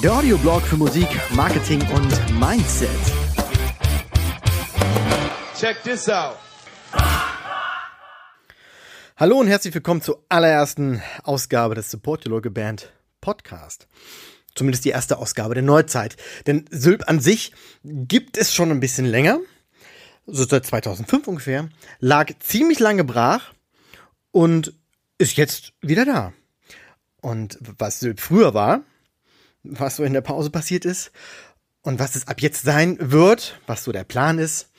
Der Audioblog für Musik, Marketing und Mindset. Check this out. Hallo und herzlich willkommen zur allerersten Ausgabe des Support Your Local Band Podcast. Zumindest die erste Ausgabe der Neuzeit. Denn Sylp an sich gibt es schon ein bisschen länger. So seit 2005 ungefähr. Lag ziemlich lange brach und ist jetzt wieder da. Und was früher war, was so in der Pause passiert ist und was es ab jetzt sein wird, was so der Plan ist.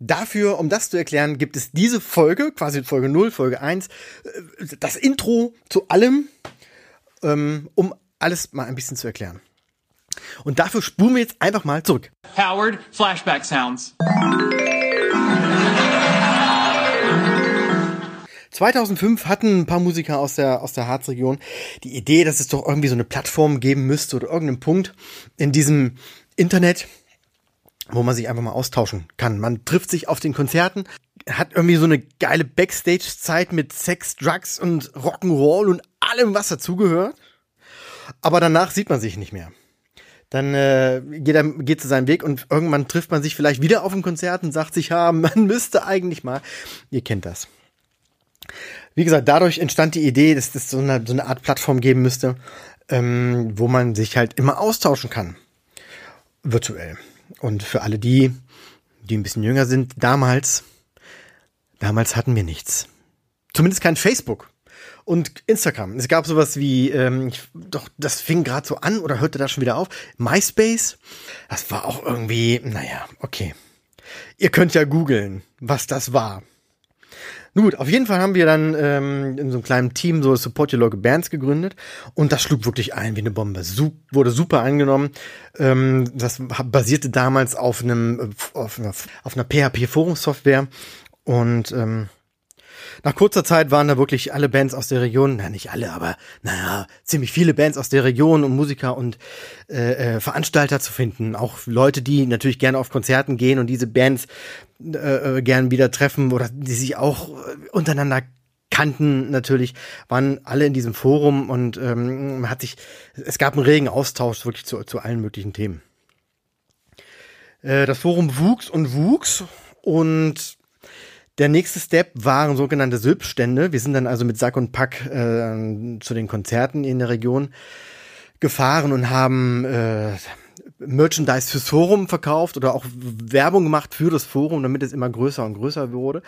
Dafür, um das zu erklären, gibt es diese Folge, quasi Folge 0, Folge 1, äh, das Intro zu allem, ähm, um alles mal ein bisschen zu erklären. Und dafür spulen wir jetzt einfach mal zurück. Howard, flashback sounds. 2005 hatten ein paar Musiker aus der, aus der Harzregion die Idee, dass es doch irgendwie so eine Plattform geben müsste oder irgendeinen Punkt in diesem Internet, wo man sich einfach mal austauschen kann. Man trifft sich auf den Konzerten, hat irgendwie so eine geile Backstage-Zeit mit Sex, Drugs und Rock'n'Roll und allem, was dazugehört. Aber danach sieht man sich nicht mehr. Dann äh, geht er geht zu seinem Weg und irgendwann trifft man sich vielleicht wieder auf dem Konzert und sagt sich, ja, man müsste eigentlich mal. Ihr kennt das. Wie gesagt, dadurch entstand die Idee, dass es so eine, so eine Art Plattform geben müsste, ähm, wo man sich halt immer austauschen kann. Virtuell. Und für alle die, die ein bisschen jünger sind, damals, damals hatten wir nichts. Zumindest kein Facebook und Instagram. Es gab sowas wie, ähm, ich, doch, das fing gerade so an oder hörte da schon wieder auf. MySpace, das war auch irgendwie, naja, okay. Ihr könnt ja googeln, was das war. Gut, auf jeden Fall haben wir dann ähm, in so einem kleinen Team so Support Your Local Bands gegründet und das schlug wirklich ein wie eine Bombe. Su wurde super angenommen. Ähm, das basierte damals auf einem auf einer, auf einer PHP-Forumsoftware und ähm, nach kurzer Zeit waren da wirklich alle Bands aus der Region, na nicht alle, aber naja, ziemlich viele Bands aus der Region und Musiker und äh, äh, Veranstalter zu finden. Auch Leute, die natürlich gerne auf Konzerten gehen und diese Bands äh, äh gern wieder treffen oder die sich auch äh, untereinander kannten natürlich, waren alle in diesem Forum und ähm, man hat sich, es gab einen regen Austausch wirklich zu, zu allen möglichen Themen. Äh, das Forum wuchs und wuchs und der nächste Step waren sogenannte Sylpstände. Wir sind dann also mit Sack und Pack äh, zu den Konzerten in der Region gefahren und haben äh, Merchandise fürs Forum verkauft oder auch Werbung gemacht für das Forum, damit es immer größer und größer wurde.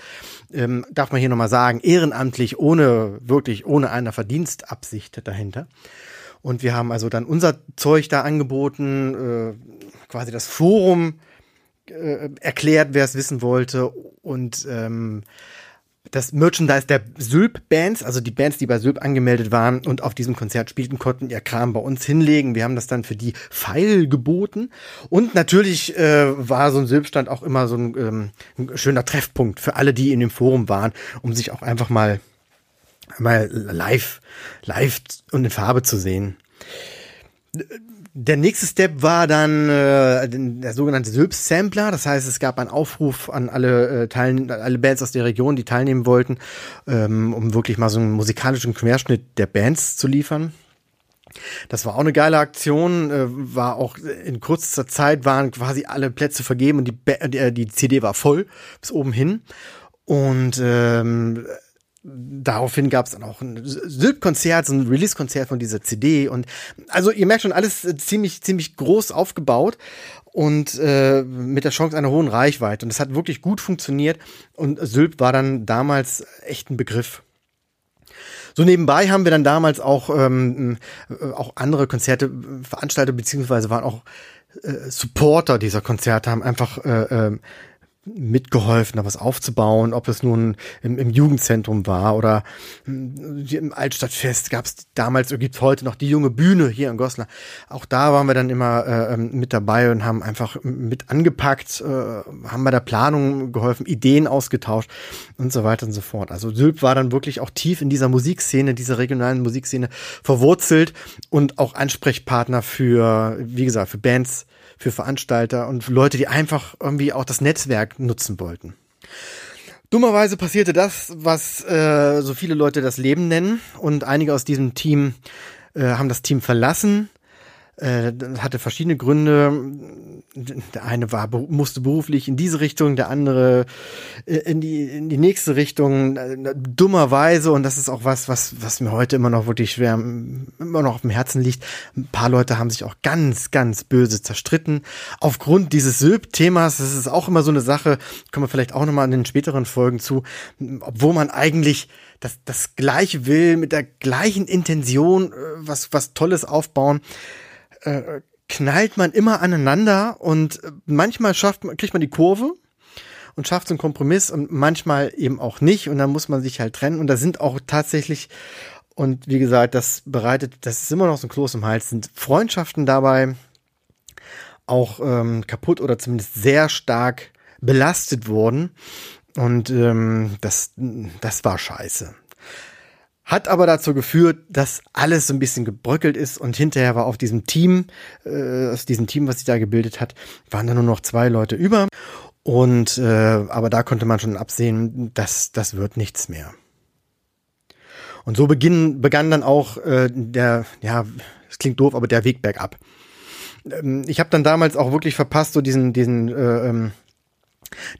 Ähm, darf man hier nochmal sagen, ehrenamtlich, ohne, wirklich ohne einer Verdienstabsicht dahinter. Und wir haben also dann unser Zeug da angeboten, äh, quasi das Forum äh, erklärt, wer es wissen wollte. Und ähm, das Merchandise der Sylp-Bands, also die Bands, die bei Sylp angemeldet waren und auf diesem Konzert spielten, konnten ihr Kram bei uns hinlegen. Wir haben das dann für die Pfeil geboten. Und natürlich äh, war so ein Sylp-Stand auch immer so ein, ähm, ein schöner Treffpunkt für alle, die in dem Forum waren, um sich auch einfach mal, mal live, live und in Farbe zu sehen der nächste Step war dann äh, der sogenannte Sylp-Sampler. Das heißt, es gab einen Aufruf an alle, äh, Teilen, alle Bands aus der Region, die teilnehmen wollten, ähm, um wirklich mal so einen musikalischen Querschnitt der Bands zu liefern. Das war auch eine geile Aktion, äh, war auch in kurzer Zeit waren quasi alle Plätze vergeben und die, ba die, die CD war voll bis oben hin. Und ähm, daraufhin gab es dann auch ein Sylp-Konzert, so ein Release-Konzert von dieser CD und also ihr merkt schon alles äh, ziemlich ziemlich groß aufgebaut und äh, mit der Chance einer hohen Reichweite. Und es hat wirklich gut funktioniert. Und Sylp war dann damals echt ein Begriff. So nebenbei haben wir dann damals auch ähm, äh, auch andere Konzerte veranstaltet beziehungsweise waren auch äh, Supporter dieser Konzerte haben einfach äh, äh, mitgeholfen, da was aufzubauen, ob es nun im, im Jugendzentrum war oder hm, im Altstadtfest gab es damals, gibt es heute noch die junge Bühne hier in Goslar. Auch da waren wir dann immer äh, ähm, mit dabei und haben einfach mit angepackt, äh, haben bei der Planung geholfen, Ideen ausgetauscht und so weiter und so fort. Also Sylp war dann wirklich auch tief in dieser Musikszene, dieser regionalen Musikszene verwurzelt und auch Ansprechpartner für, wie gesagt, für Bands, für Veranstalter und Leute, die einfach irgendwie auch das Netzwerk nutzen wollten. Dummerweise passierte das, was äh, so viele Leute das Leben nennen. Und einige aus diesem Team äh, haben das Team verlassen äh, hatte verschiedene Gründe. Der eine war musste beruflich in diese Richtung, der andere äh, in die in die nächste Richtung. Äh, dummerweise und das ist auch was, was was mir heute immer noch wirklich schwer immer noch auf dem Herzen liegt. Ein paar Leute haben sich auch ganz ganz böse zerstritten aufgrund dieses Sylp-Themas. Das ist auch immer so eine Sache. Kommen wir vielleicht auch noch mal in den späteren Folgen zu, obwohl man eigentlich das, das Gleiche will, mit der gleichen Intention, was, was Tolles aufbauen äh, knallt man immer aneinander und manchmal schafft man, kriegt man die Kurve und schafft so einen Kompromiss und manchmal eben auch nicht und dann muss man sich halt trennen und da sind auch tatsächlich und wie gesagt, das bereitet, das ist immer noch so ein Kloß im Hals, sind Freundschaften dabei auch ähm, kaputt oder zumindest sehr stark belastet worden und ähm, das, das war scheiße. Hat aber dazu geführt, dass alles so ein bisschen gebröckelt ist und hinterher war auf diesem Team, äh, aus diesem Team, was sich da gebildet hat, waren da nur noch zwei Leute über. Und äh, aber da konnte man schon absehen, dass das wird nichts mehr. Und so beginn, begann dann auch äh, der, ja, es klingt doof, aber der Weg bergab. Ähm, ich habe dann damals auch wirklich verpasst, so diesen, diesen äh, ähm,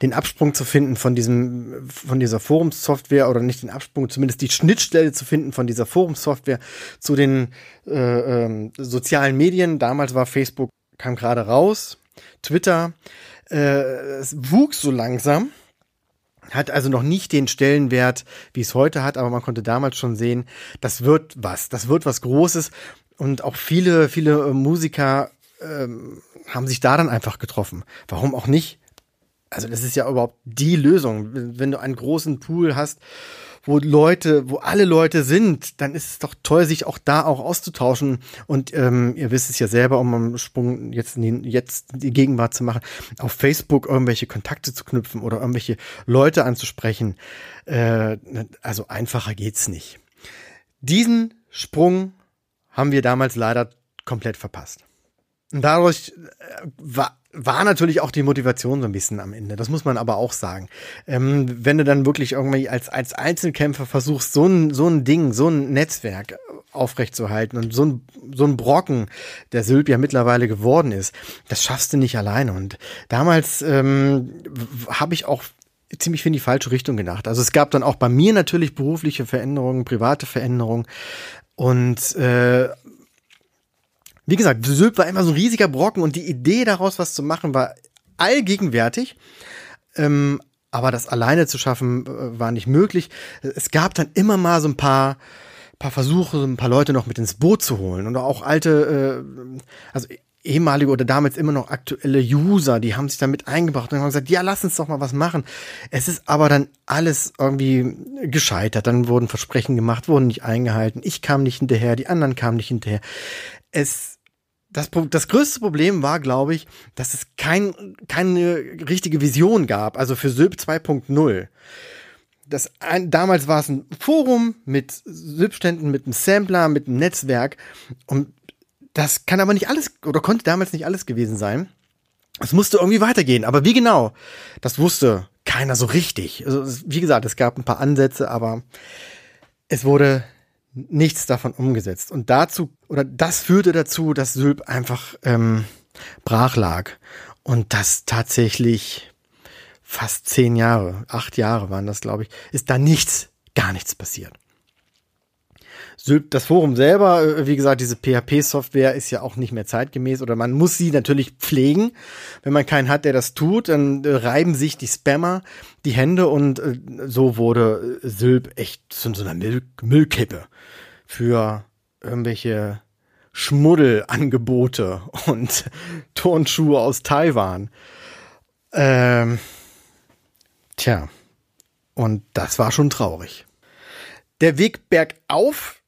den Absprung zu finden von diesem, von dieser Forumssoftware oder nicht den Absprung, zumindest die Schnittstelle zu finden von dieser Forumssoftware zu den äh, ähm, sozialen Medien. Damals war Facebook, kam gerade raus, Twitter, äh, es wuchs so langsam hat also noch nicht den Stellenwert, wie es heute hat, aber man konnte damals schon sehen, das wird was, das wird was Großes und auch viele, viele Musiker ähm, haben sich da dann einfach getroffen. Warum auch nicht? Also das ist ja überhaupt die Lösung. Wenn du einen großen Pool hast, wo Leute, wo alle Leute sind, dann ist es doch toll, sich auch da auch auszutauschen. Und ähm, ihr wisst es ja selber, um einen Sprung jetzt in die, jetzt die Gegenwart zu machen, auf Facebook irgendwelche Kontakte zu knüpfen oder irgendwelche Leute anzusprechen. Äh, also einfacher geht's nicht. Diesen Sprung haben wir damals leider komplett verpasst. Und dadurch äh, war war natürlich auch die Motivation so ein bisschen am Ende. Das muss man aber auch sagen. Ähm, wenn du dann wirklich irgendwie als, als Einzelkämpfer versuchst, so ein, so ein Ding, so ein Netzwerk aufrechtzuerhalten und so ein, so ein Brocken, der Sylp ja mittlerweile geworden ist, das schaffst du nicht alleine. Und damals ähm, habe ich auch ziemlich in die falsche Richtung gedacht. Also es gab dann auch bei mir natürlich berufliche Veränderungen, private Veränderungen. Und äh, wie gesagt, Sylt war immer so ein riesiger Brocken und die Idee daraus, was zu machen, war allgegenwärtig. Ähm, aber das alleine zu schaffen, äh, war nicht möglich. Es gab dann immer mal so ein paar, paar Versuche, ein paar Leute noch mit ins Boot zu holen. Und auch alte, äh, also ehemalige oder damals immer noch aktuelle User, die haben sich damit eingebracht und haben gesagt, ja, lass uns doch mal was machen. Es ist aber dann alles irgendwie gescheitert. Dann wurden Versprechen gemacht, wurden nicht eingehalten. Ich kam nicht hinterher, die anderen kamen nicht hinterher es das, das größte Problem war, glaube ich, dass es kein, keine richtige Vision gab, also für Sylp 2.0. Das, ein, damals war es ein Forum mit Sylp-Ständen, mit einem Sampler, mit einem Netzwerk. Und das kann aber nicht alles, oder konnte damals nicht alles gewesen sein. Es musste irgendwie weitergehen. Aber wie genau? Das wusste keiner so richtig. Also, wie gesagt, es gab ein paar Ansätze, aber es wurde nichts davon umgesetzt. Und dazu, oder das führte dazu, dass Sylp einfach ähm, brach lag. Und das tatsächlich fast zehn Jahre, acht Jahre waren das, glaube ich, ist da nichts, gar nichts passiert das Forum selber, äh, wie gesagt, diese PHP-Software ist ja auch nicht mehr zeitgemäß oder man muss sie natürlich pflegen. Wenn man keinen hat, der das tut, dann äh, reiben sich die Spammer die Hände und äh, so wurde Sylp echt zu so einer Müll Müllkippe für irgendwelche Schmuddelangebote und Turnschuhe aus Taiwan. Ähm, tja, und das war schon traurig. Der Weg bergauf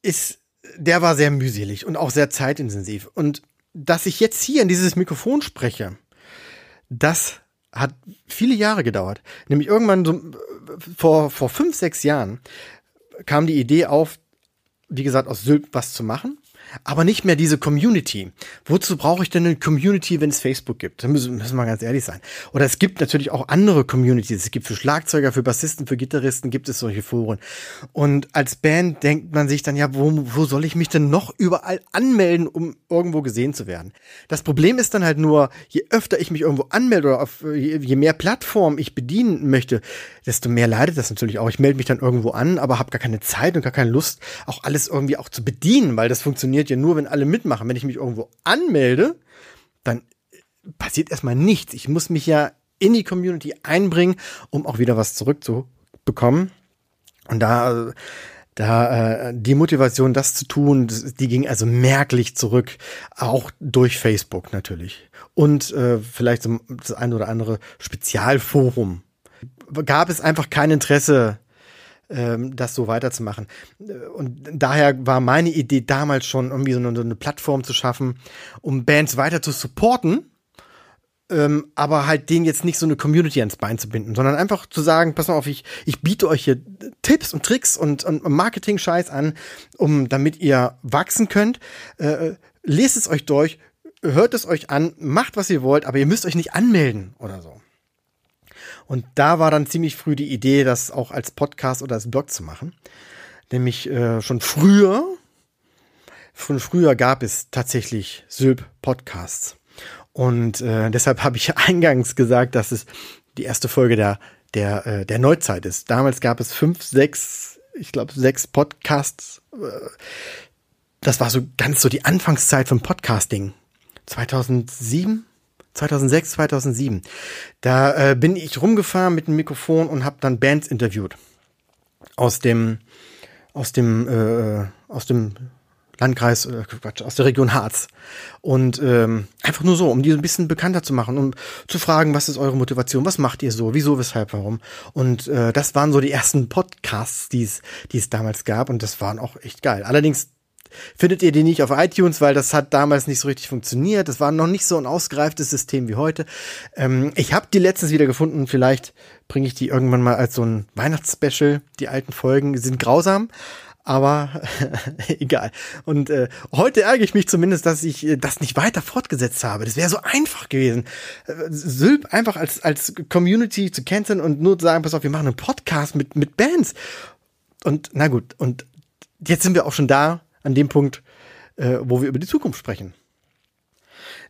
ist, der war sehr mühselig und auch sehr zeitintensiv. Und dass ich jetzt hier in dieses Mikrofon spreche, das hat viele Jahre gedauert. Nämlich irgendwann so, vor, vor fünf, sechs Jahren kam die Idee auf, wie gesagt, aus Sylt was zu machen. Aber nicht mehr diese Community. Wozu brauche ich denn eine Community, wenn es Facebook gibt? Da müssen, müssen wir ganz ehrlich sein. Oder es gibt natürlich auch andere Communities. Es gibt für Schlagzeuger, für Bassisten, für Gitarristen gibt es solche Foren. Und als Band denkt man sich dann, ja, wo, wo soll ich mich denn noch überall anmelden, um irgendwo gesehen zu werden? Das Problem ist dann halt nur, je öfter ich mich irgendwo anmelde oder auf, je, je mehr Plattformen ich bedienen möchte, desto mehr leidet das natürlich auch. Ich melde mich dann irgendwo an, aber habe gar keine Zeit und gar keine Lust, auch alles irgendwie auch zu bedienen, weil das funktioniert ja nur, wenn alle mitmachen. Wenn ich mich irgendwo anmelde, dann passiert erstmal nichts. Ich muss mich ja in die Community einbringen, um auch wieder was zurückzubekommen. Und da, da äh, die Motivation, das zu tun, die ging also merklich zurück, auch durch Facebook natürlich. Und äh, vielleicht das ein oder andere Spezialforum. Gab es einfach kein Interesse, das so weiterzumachen. Und daher war meine Idee damals schon, irgendwie so eine, so eine Plattform zu schaffen, um Bands weiter zu supporten, ähm, aber halt denen jetzt nicht so eine Community ans Bein zu binden, sondern einfach zu sagen, pass mal auf, ich, ich biete euch hier Tipps und Tricks und, und Marketing-Scheiß an, um damit ihr wachsen könnt. Äh, lest es euch durch, hört es euch an, macht was ihr wollt, aber ihr müsst euch nicht anmelden oder so. Und da war dann ziemlich früh die Idee, das auch als Podcast oder als Blog zu machen. Nämlich äh, schon früher, schon früher gab es tatsächlich Sylp Podcasts. Und äh, deshalb habe ich eingangs gesagt, dass es die erste Folge der, der, äh, der Neuzeit ist. Damals gab es fünf, sechs, ich glaube sechs Podcasts. Äh, das war so ganz so die Anfangszeit vom Podcasting. 2007, 2006, 2007. Da äh, bin ich rumgefahren mit dem Mikrofon und habe dann Bands interviewt aus dem aus dem äh, aus dem Landkreis, äh, Quatsch, aus der Region Harz. Und ähm, einfach nur so, um die so ein bisschen bekannter zu machen, um zu fragen, was ist eure Motivation, was macht ihr so, wieso, weshalb, warum. Und äh, das waren so die ersten Podcasts, die es die es damals gab und das waren auch echt geil. Allerdings findet ihr die nicht auf iTunes, weil das hat damals nicht so richtig funktioniert. Das war noch nicht so ein ausgereiftes System wie heute. Ähm, ich habe die letztens wieder gefunden. Vielleicht bringe ich die irgendwann mal als so ein Weihnachtsspecial. Die alten Folgen sind grausam. Aber egal. Und äh, heute ärgere ich mich zumindest, dass ich äh, das nicht weiter fortgesetzt habe. Das wäre so einfach gewesen. Äh, Sylp einfach als, als Community zu canceln und nur zu sagen, pass auf, wir machen einen Podcast mit, mit Bands. Und na gut, und jetzt sind wir auch schon da, an dem Punkt, äh, wo wir über die Zukunft sprechen.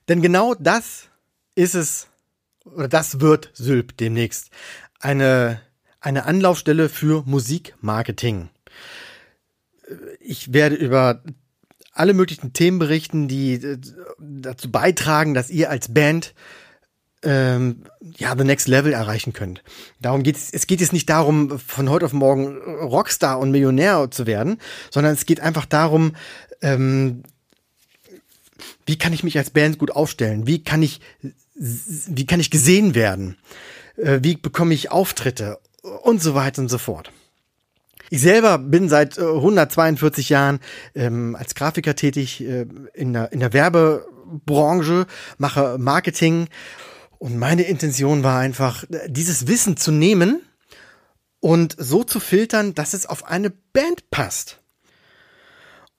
Denn genau das ist es, oder das wird Sylp demnächst. Eine, eine Anlaufstelle für Musikmarketing. Ich werde über alle möglichen Themen berichten, die äh, dazu beitragen, dass ihr als Band ähm, ja, the next level erreichen könnt. Darum geht es, es geht jetzt nicht darum, von heute auf morgen Rockstar und Millionär zu werden, sondern es geht einfach darum, ähm, wie kann ich mich als Band gut aufstellen? Wie kann ich, wie kann ich gesehen werden? Äh, wie bekomme ich Auftritte? Und so weiter und so fort. Ich selber bin seit äh, 142 Jahren ähm, als Grafiker tätig äh, in, der, in der Werbebranche, mache Marketing und meine Intention war einfach, dieses Wissen zu nehmen und so zu filtern, dass es auf eine Band passt.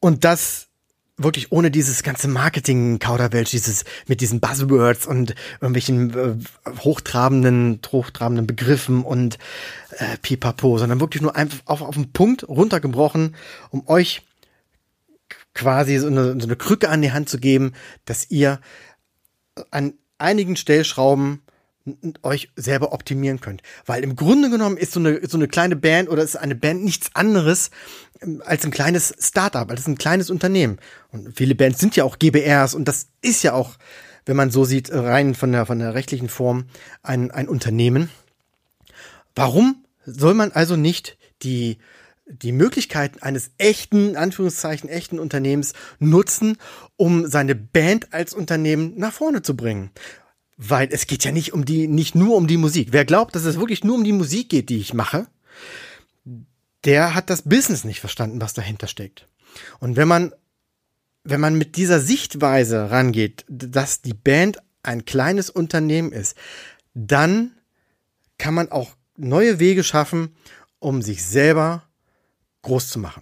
Und das wirklich ohne dieses ganze Marketing-Kauderwelsch, dieses mit diesen Buzzwords und irgendwelchen äh, hochtrabenden, hochtrabenden Begriffen und äh, pipapo, sondern wirklich nur einfach auf, auf den Punkt runtergebrochen, um euch quasi so eine, so eine Krücke an die Hand zu geben, dass ihr an einigen Stellschrauben euch selber optimieren könnt. Weil im Grunde genommen ist so eine, so eine kleine Band oder ist eine Band nichts anderes ähm, als ein kleines Startup, als ein kleines Unternehmen. Und viele Bands sind ja auch GBRs und das ist ja auch, wenn man so sieht, rein von der, von der rechtlichen Form ein, ein Unternehmen. Warum soll man also nicht die die Möglichkeiten eines echten, Anführungszeichen, echten Unternehmens nutzen, um seine Band als Unternehmen nach vorne zu bringen. Weil es geht ja nicht um die, nicht nur um die Musik. Wer glaubt, dass es wirklich nur um die Musik geht, die ich mache, der hat das Business nicht verstanden, was dahinter steckt. Und wenn man, wenn man mit dieser Sichtweise rangeht, dass die Band ein kleines Unternehmen ist, dann kann man auch neue Wege schaffen, um sich selber groß zu machen.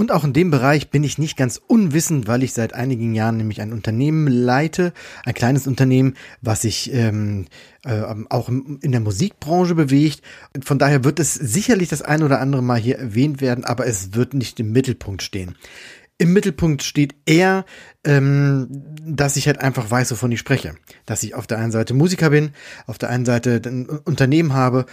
Und auch in dem Bereich bin ich nicht ganz unwissend, weil ich seit einigen Jahren nämlich ein Unternehmen leite, ein kleines Unternehmen, was sich ähm, äh, auch in der Musikbranche bewegt. Von daher wird es sicherlich das ein oder andere Mal hier erwähnt werden, aber es wird nicht im Mittelpunkt stehen. Im Mittelpunkt steht eher, ähm, dass ich halt einfach weiß, wovon ich spreche. Dass ich auf der einen Seite Musiker bin, auf der einen Seite ein Unternehmen habe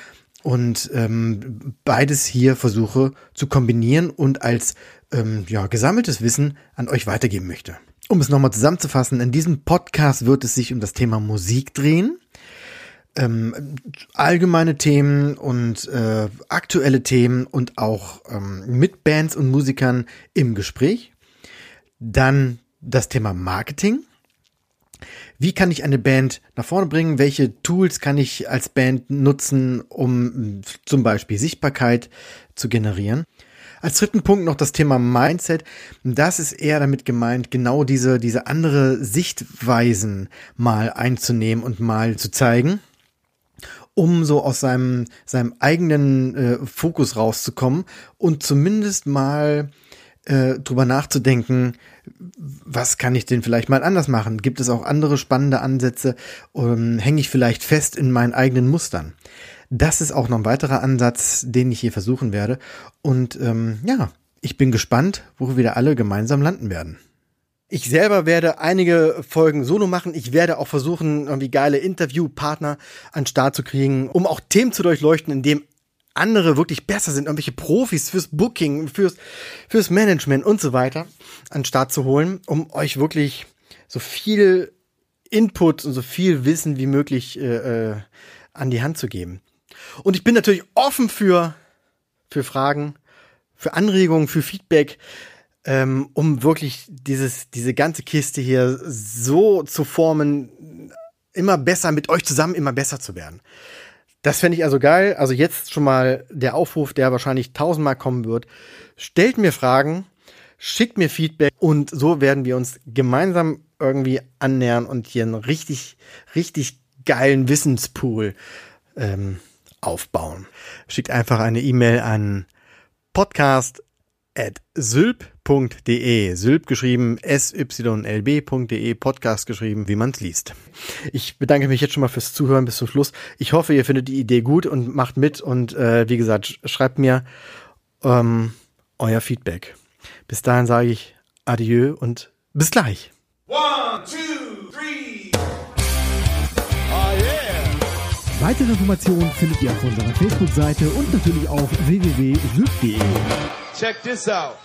und ähm, beides hier versuche zu kombinieren und als ähm, ja, gesammeltes Wissen an euch weitergeben möchte. Um es nochmal zusammenzufassen, in diesem Podcast wird es sich um das Thema Musik drehen. Ähm, allgemeine Themen und äh, aktuelle Themen und auch ähm, mit Bands und Musikern im Gespräch. Dann das Thema Marketing. Wie kann ich eine Band nach vorne bringen? Welche Tools kann ich als Band nutzen, um zum Beispiel Sichtbarkeit zu generieren? Als dritten Punkt noch das Thema Mindset. Das ist eher damit gemeint, genau diese, diese andere Sichtweisen mal einzunehmen und mal zu zeigen, um so aus seinem, seinem eigenen äh, Fokus rauszukommen und zumindest mal äh, drüber nachzudenken, was kann ich denn vielleicht mal anders machen? Gibt es auch andere spannende Ansätze? Ähm, Hänge ich vielleicht fest in meinen eigenen Mustern? Das ist auch noch ein weiterer Ansatz, den ich hier versuchen werde. Und ähm, ja, ich bin gespannt, wo wir alle gemeinsam landen werden. Ich selber werde einige Folgen solo machen. Ich werde auch versuchen, irgendwie geile Interviewpartner an Start zu kriegen, um auch Themen zu durchleuchten, in dem andere wirklich besser sind, irgendwelche Profis fürs Booking, fürs, fürs Management und so weiter an den Start zu holen, um euch wirklich so viel Input und so viel Wissen wie möglich äh, äh, an die Hand zu geben. Und ich bin natürlich offen für, für Fragen, für Anregungen, für Feedback, ähm, um wirklich dieses, diese ganze Kiste hier so zu formen, immer besser mit euch zusammen, immer besser zu werden. Das fände ich also geil. Also jetzt schon mal der Aufruf, der wahrscheinlich tausendmal kommen wird. Stellt mir Fragen, schickt mir Feedback und so werden wir uns gemeinsam irgendwie annähern und hier einen richtig, richtig geilen Wissenspool ähm, aufbauen. Schickt einfach eine E-Mail an podcast at sylp.de. Sylp geschrieben sylb.de, Podcast geschrieben, wie man es liest. Ich bedanke mich jetzt schon mal fürs Zuhören bis zum Schluss. Ich hoffe, ihr findet die Idee gut und macht mit und äh, wie gesagt, schreibt mir ähm, euer Feedback. Bis dahin sage ich Adieu und bis gleich. One, two, three. Oh yeah. Weitere Informationen findet ihr auf unserer Facebook-Seite und natürlich auf www.sylp.de. Check this out.